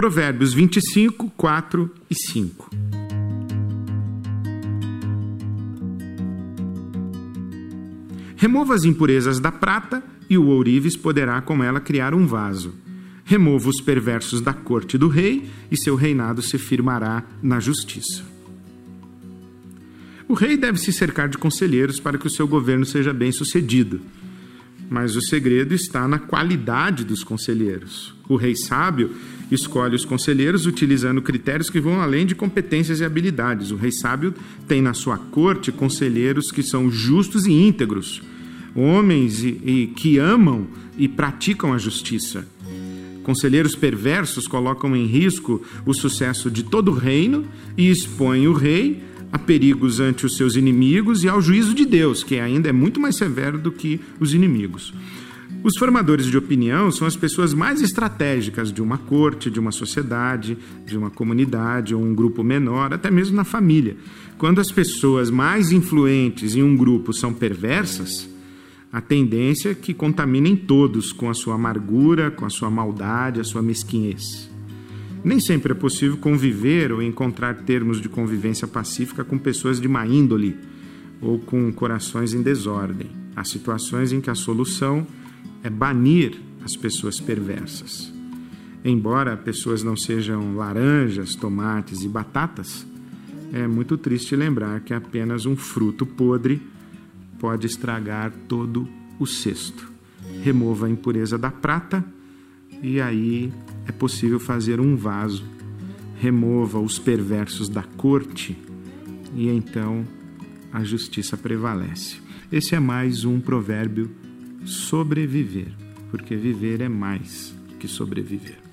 Provérbios 25, 4 e 5. Remova as impurezas da prata, e o ourives poderá com ela criar um vaso. Remova os perversos da corte do rei, e seu reinado se firmará na justiça. O rei deve se cercar de conselheiros para que o seu governo seja bem sucedido. Mas o segredo está na qualidade dos conselheiros. O rei sábio escolhe os conselheiros utilizando critérios que vão além de competências e habilidades. O rei sábio tem na sua corte conselheiros que são justos e íntegros, homens e, e que amam e praticam a justiça. Conselheiros perversos colocam em risco o sucesso de todo o reino e expõem o rei a perigos ante os seus inimigos e ao juízo de Deus, que ainda é muito mais severo do que os inimigos. Os formadores de opinião são as pessoas mais estratégicas de uma corte, de uma sociedade, de uma comunidade ou um grupo menor, até mesmo na família. Quando as pessoas mais influentes em um grupo são perversas, a tendência é que contaminem todos com a sua amargura, com a sua maldade, a sua mesquinhez. Nem sempre é possível conviver ou encontrar termos de convivência pacífica com pessoas de má índole ou com corações em desordem. Há situações em que a solução é banir as pessoas perversas. Embora pessoas não sejam laranjas, tomates e batatas, é muito triste lembrar que apenas um fruto podre pode estragar todo o cesto. Remova a impureza da prata e aí é possível fazer um vaso. Remova os perversos da corte e então a justiça prevalece. Esse é mais um provérbio sobreviver, porque viver é mais que sobreviver.